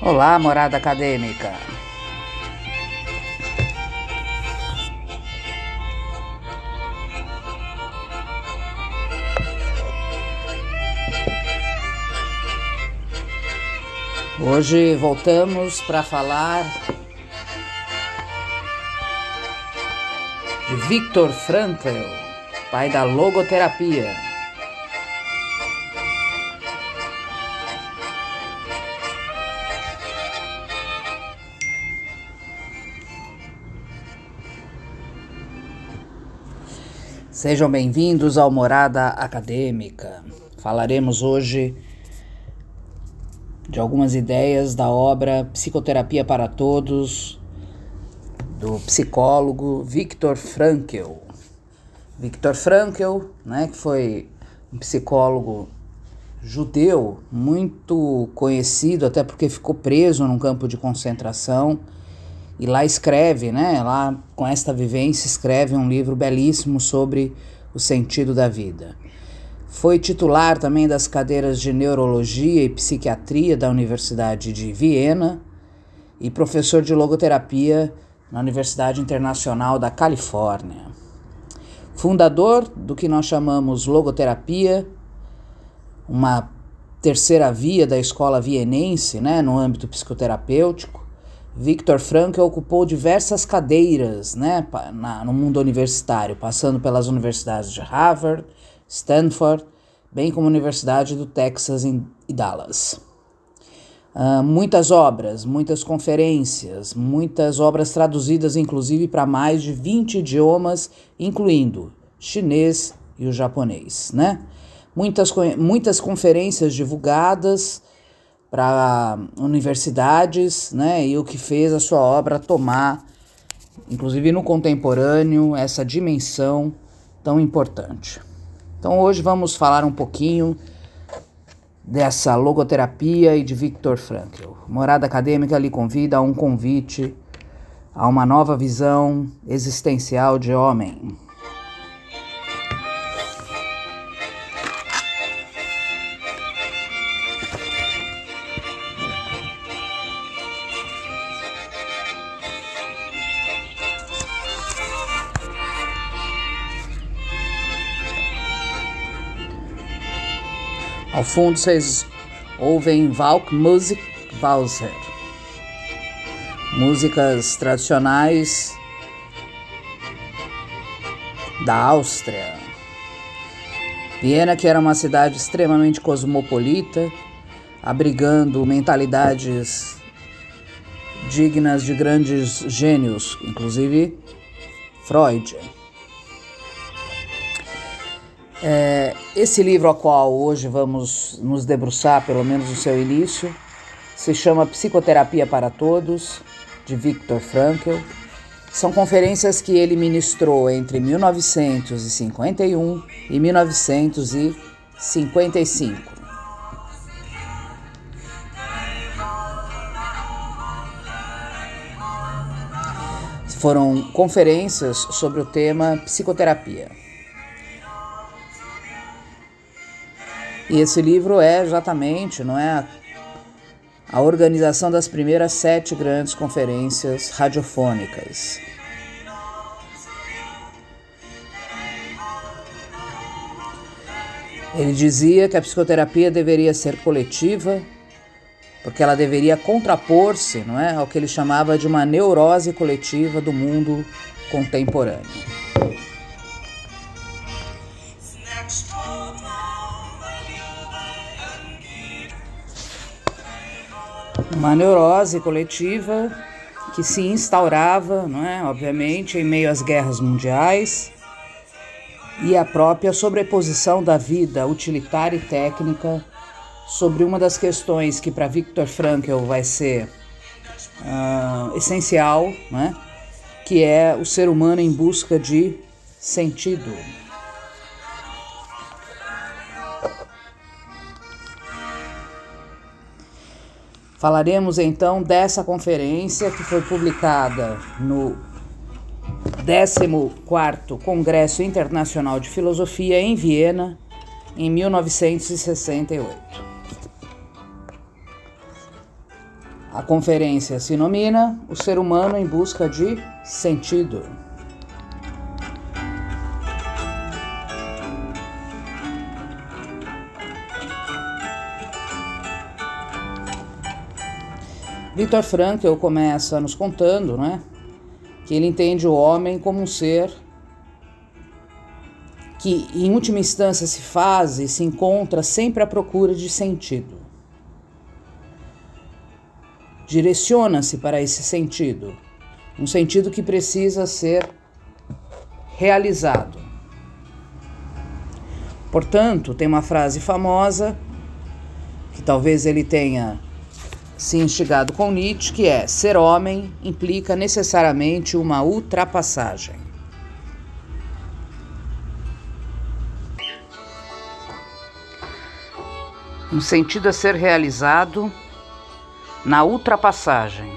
Olá, morada acadêmica. Hoje voltamos para falar de Viktor Frankl, pai da logoterapia. Sejam bem-vindos ao Morada Acadêmica. Falaremos hoje de algumas ideias da obra Psicoterapia para Todos, do psicólogo Viktor Frankl. Viktor Frankl, né, que foi um psicólogo judeu muito conhecido, até porque ficou preso num campo de concentração e lá escreve, né, lá com esta vivência escreve um livro belíssimo sobre o sentido da vida. Foi titular também das cadeiras de neurologia e psiquiatria da Universidade de Viena e professor de logoterapia na Universidade Internacional da Califórnia. Fundador do que nós chamamos logoterapia, uma terceira via da escola vienense, né, no âmbito psicoterapêutico. Viktor Frankl ocupou diversas cadeiras né, na, no mundo universitário, passando pelas universidades de Harvard, Stanford, bem como a Universidade do Texas em Dallas. Uh, muitas obras, muitas conferências, muitas obras traduzidas inclusive para mais de 20 idiomas, incluindo chinês e o japonês, né? Muitas, muitas conferências divulgadas para universidades, né? E o que fez a sua obra tomar, inclusive no contemporâneo, essa dimensão tão importante. Então hoje vamos falar um pouquinho dessa logoterapia e de Viktor Frankl. Morada Acadêmica lhe convida a um convite a uma nova visão existencial de homem. Ao fundo vocês ouvem Valk Musik Walser, músicas tradicionais da Áustria. Viena, que era uma cidade extremamente cosmopolita, abrigando mentalidades dignas de grandes gênios, inclusive Freud. É, esse livro ao qual hoje vamos nos debruçar, pelo menos no seu início, se chama Psicoterapia para Todos, de Viktor Frankl. São conferências que ele ministrou entre 1951 e 1955. Foram conferências sobre o tema psicoterapia. E esse livro é exatamente, não é, a, organização das primeiras sete grandes conferências radiofônicas. Ele dizia que a psicoterapia deveria ser coletiva, porque ela deveria contrapor-se, não é, ao que ele chamava de uma neurose coletiva do mundo contemporâneo. Uma neurose coletiva que se instaurava, não é, obviamente, em meio às guerras mundiais e a própria sobreposição da vida utilitária e técnica sobre uma das questões que para Viktor Frankl vai ser uh, essencial, né, que é o ser humano em busca de sentido. Falaremos então dessa conferência que foi publicada no 14º Congresso Internacional de Filosofia em Viena em 1968. A conferência se nomina O Ser Humano em Busca de Sentido. Victor Frankl começa nos contando, né, que ele entende o homem como um ser que, em última instância, se faz e se encontra sempre à procura de sentido. Direciona-se para esse sentido, um sentido que precisa ser realizado. Portanto, tem uma frase famosa que talvez ele tenha se instigado com Nietzsche, que é ser homem implica necessariamente uma ultrapassagem. Um sentido a ser realizado na ultrapassagem.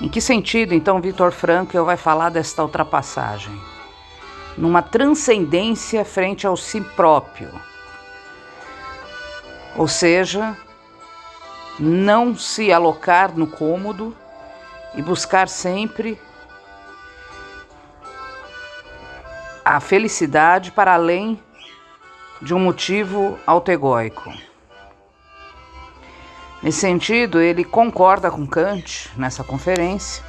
Em que sentido, então, Victor Frankl vai falar desta ultrapassagem? Numa transcendência frente ao si próprio. Ou seja, não se alocar no cômodo e buscar sempre a felicidade para além de um motivo autegóico. Nesse sentido, ele concorda com Kant nessa conferência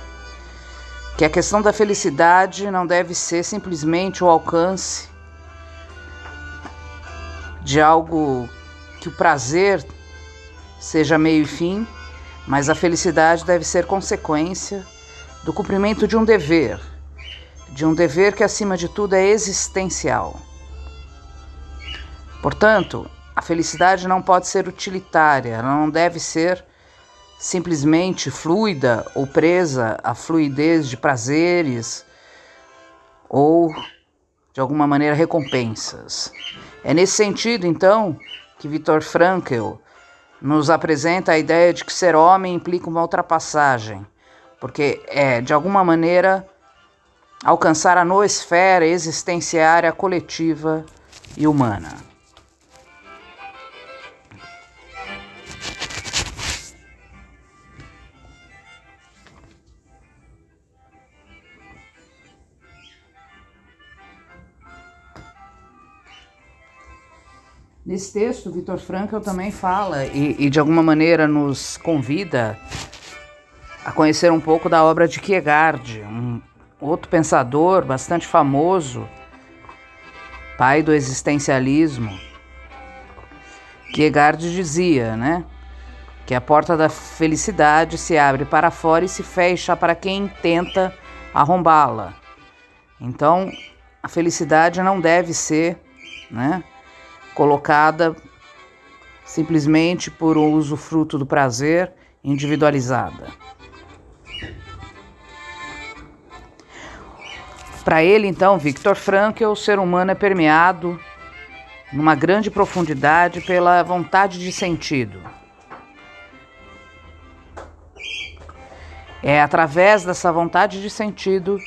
que a questão da felicidade não deve ser simplesmente o alcance de algo que o prazer seja meio e fim, mas a felicidade deve ser consequência do cumprimento de um dever, de um dever que acima de tudo é existencial. Portanto, a felicidade não pode ser utilitária, ela não deve ser simplesmente fluida ou presa à fluidez de prazeres ou de alguma maneira recompensas. É nesse sentido, então, que Viktor Frankl nos apresenta a ideia de que ser homem implica uma ultrapassagem, porque é, de alguma maneira, alcançar a noosfera existenciária coletiva e humana. Nesse texto, Vitor Frankl também fala e, e, de alguma maneira nos convida a conhecer um pouco da obra de Kierkegaard, um outro pensador bastante famoso, pai do existencialismo. Kierkegaard dizia, né, que a porta da felicidade se abre para fora e se fecha para quem tenta arrombá-la. Então, a felicidade não deve ser, né, colocada simplesmente por um usufruto do prazer individualizada. Para ele, então, Victor Frankl, o ser humano é permeado numa grande profundidade pela vontade de sentido. É através dessa vontade de sentido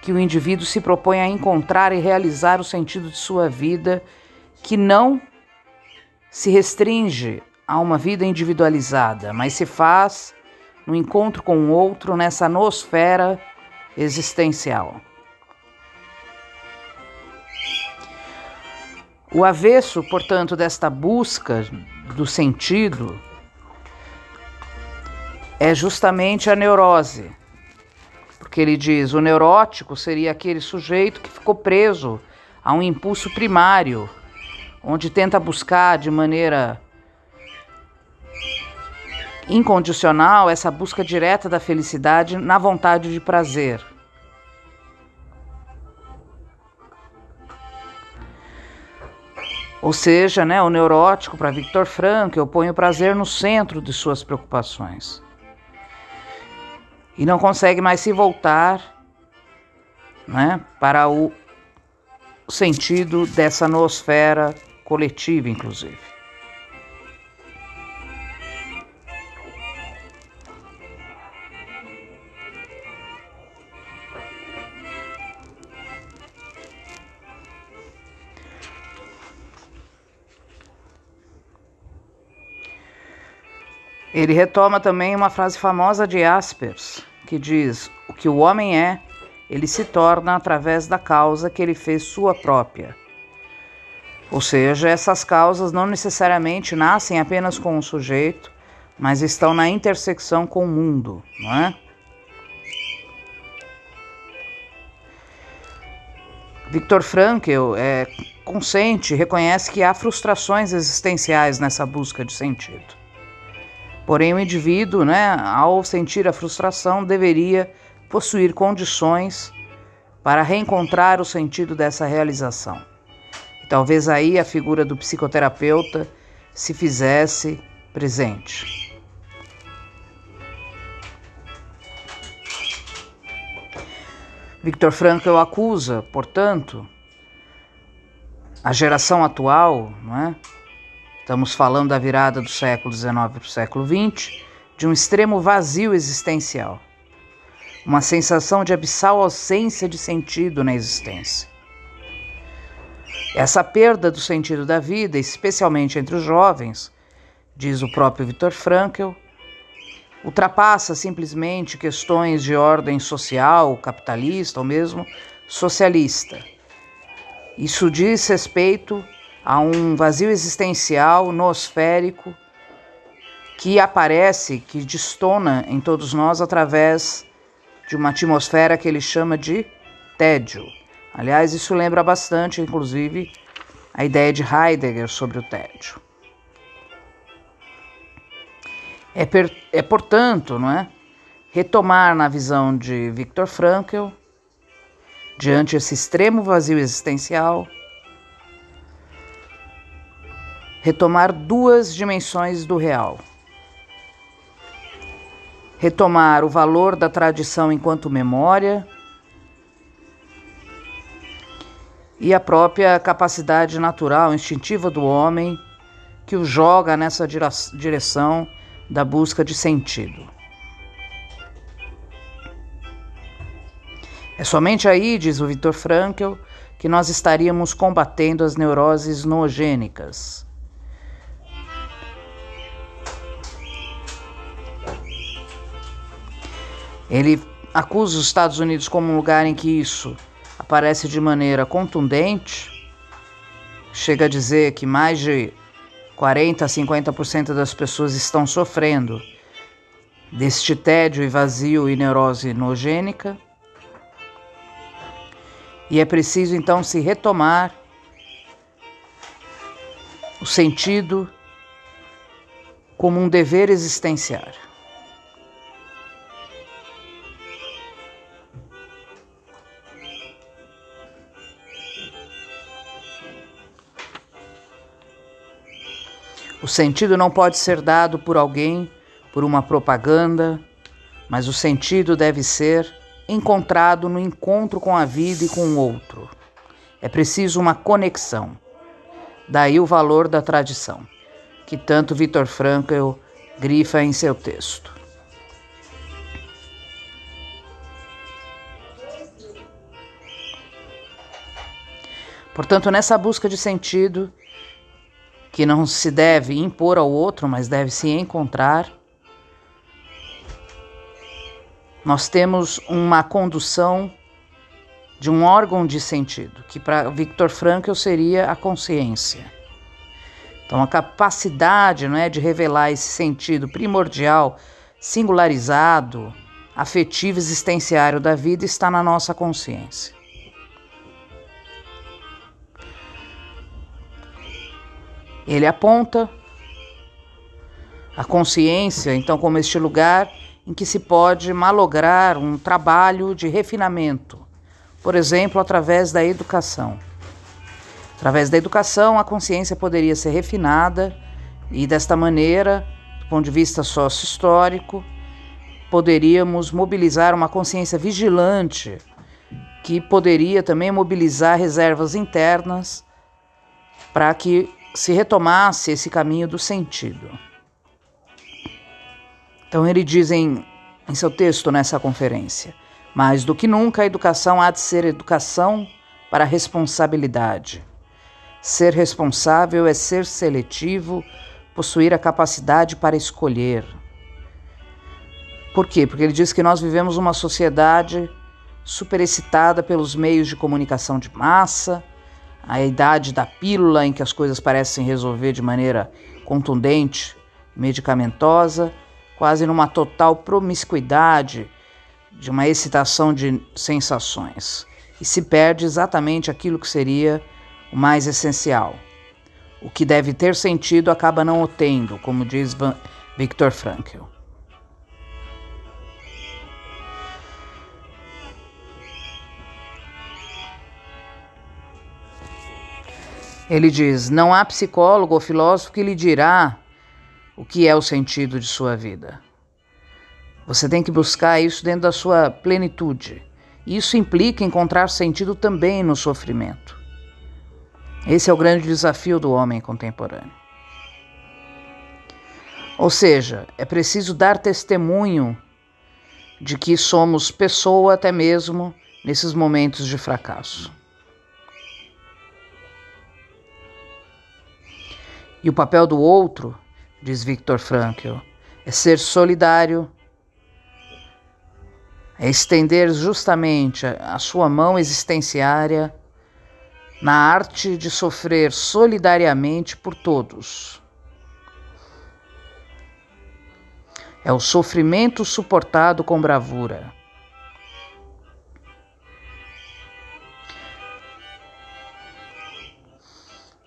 que o indivíduo se propõe a encontrar e realizar o sentido de sua vida que não se restringe a uma vida individualizada, mas se faz no encontro com o outro nessa nosfera existencial. O avesso, portanto, desta busca do sentido é justamente a neurose. Porque ele diz: o neurótico seria aquele sujeito que ficou preso a um impulso primário onde tenta buscar de maneira incondicional essa busca direta da felicidade na vontade de prazer. Ou seja, né, o neurótico, para Victor Frankl, põe o prazer no centro de suas preocupações. E não consegue mais se voltar né, para o sentido dessa nosfera coletiva, inclusive. Ele retoma também uma frase famosa de Jaspers, que diz: O que o homem é, ele se torna através da causa que ele fez sua própria. Ou seja, essas causas não necessariamente nascem apenas com o sujeito, mas estão na intersecção com o mundo, não é? Victor Frankl é consciente, reconhece que há frustrações existenciais nessa busca de sentido. Porém, o indivíduo, né, ao sentir a frustração, deveria possuir condições para reencontrar o sentido dessa realização. Talvez aí a figura do psicoterapeuta se fizesse presente. Victor Frankl acusa, portanto, a geração atual, não é? estamos falando da virada do século XIX para o século XX, de um extremo vazio existencial, uma sensação de abissal ausência de sentido na existência. Essa perda do sentido da vida, especialmente entre os jovens, diz o próprio Victor Frankl, ultrapassa simplesmente questões de ordem social, capitalista ou mesmo socialista. Isso diz respeito a um vazio existencial nosférico que aparece, que destona em todos nós através de uma atmosfera que ele chama de tédio. Aliás, isso lembra bastante, inclusive, a ideia de Heidegger sobre o tédio. É, per, é portanto, não é, retomar na visão de Viktor Frankl, diante esse extremo vazio existencial, retomar duas dimensões do real. Retomar o valor da tradição enquanto memória e a própria capacidade natural, instintiva do homem que o joga nessa direção da busca de sentido. É somente aí, diz o Viktor Frankl, que nós estaríamos combatendo as neuroses noogênicas. Ele acusa os Estados Unidos como um lugar em que isso aparece de maneira contundente. Chega a dizer que mais de 40 a 50% das pessoas estão sofrendo deste tédio e vazio e neurose nogênica. E é preciso então se retomar o sentido como um dever existencial. Sentido não pode ser dado por alguém, por uma propaganda, mas o sentido deve ser encontrado no encontro com a vida e com o outro. É preciso uma conexão. Daí o valor da tradição, que tanto Vitor Frankl grifa em seu texto. Portanto, nessa busca de sentido, que não se deve impor ao outro, mas deve se encontrar. Nós temos uma condução de um órgão de sentido, que para Victor Frankl seria a consciência. Então, a capacidade não é, de revelar esse sentido primordial, singularizado, afetivo, existenciário da vida está na nossa consciência. Ele aponta a consciência, então, como este lugar em que se pode malograr um trabalho de refinamento, por exemplo, através da educação. Através da educação, a consciência poderia ser refinada e, desta maneira, do ponto de vista sócio-histórico, poderíamos mobilizar uma consciência vigilante que poderia também mobilizar reservas internas para que se retomasse esse caminho do sentido. Então ele diz em, em seu texto nessa conferência: mais do que nunca a educação há de ser educação para responsabilidade. Ser responsável é ser seletivo, possuir a capacidade para escolher. Por quê? Porque ele diz que nós vivemos uma sociedade superexcitada pelos meios de comunicação de massa, a idade da pílula em que as coisas parecem resolver de maneira contundente, medicamentosa, quase numa total promiscuidade de uma excitação de sensações. E se perde exatamente aquilo que seria o mais essencial. O que deve ter sentido acaba não o tendo, como diz Viktor Frankl. Ele diz: não há psicólogo ou filósofo que lhe dirá o que é o sentido de sua vida. Você tem que buscar isso dentro da sua plenitude. Isso implica encontrar sentido também no sofrimento. Esse é o grande desafio do homem contemporâneo. Ou seja, é preciso dar testemunho de que somos pessoa até mesmo nesses momentos de fracasso. E o papel do outro, diz Viktor Frankl, é ser solidário, é estender justamente a sua mão existenciária na arte de sofrer solidariamente por todos. É o sofrimento suportado com bravura.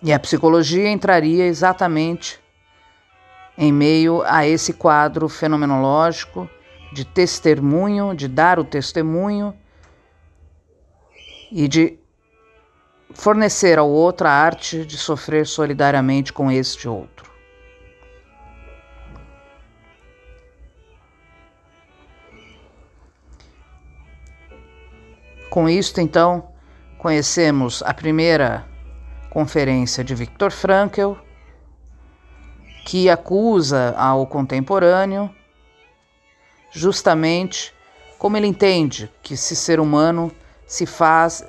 E a psicologia entraria exatamente em meio a esse quadro fenomenológico de testemunho, de dar o testemunho e de fornecer ao outro a arte de sofrer solidariamente com este outro. Com isto, então, conhecemos a primeira conferência de Viktor Frankl, que acusa ao contemporâneo justamente como ele entende que esse ser humano se faz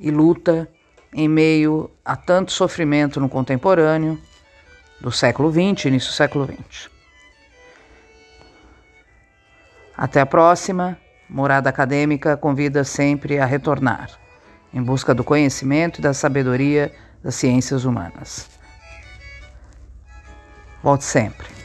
e luta em meio a tanto sofrimento no contemporâneo do século XX, início do século XX. Até a próxima. Morada Acadêmica convida sempre a retornar em busca do conhecimento e da sabedoria das ciências humanas. Volte sempre.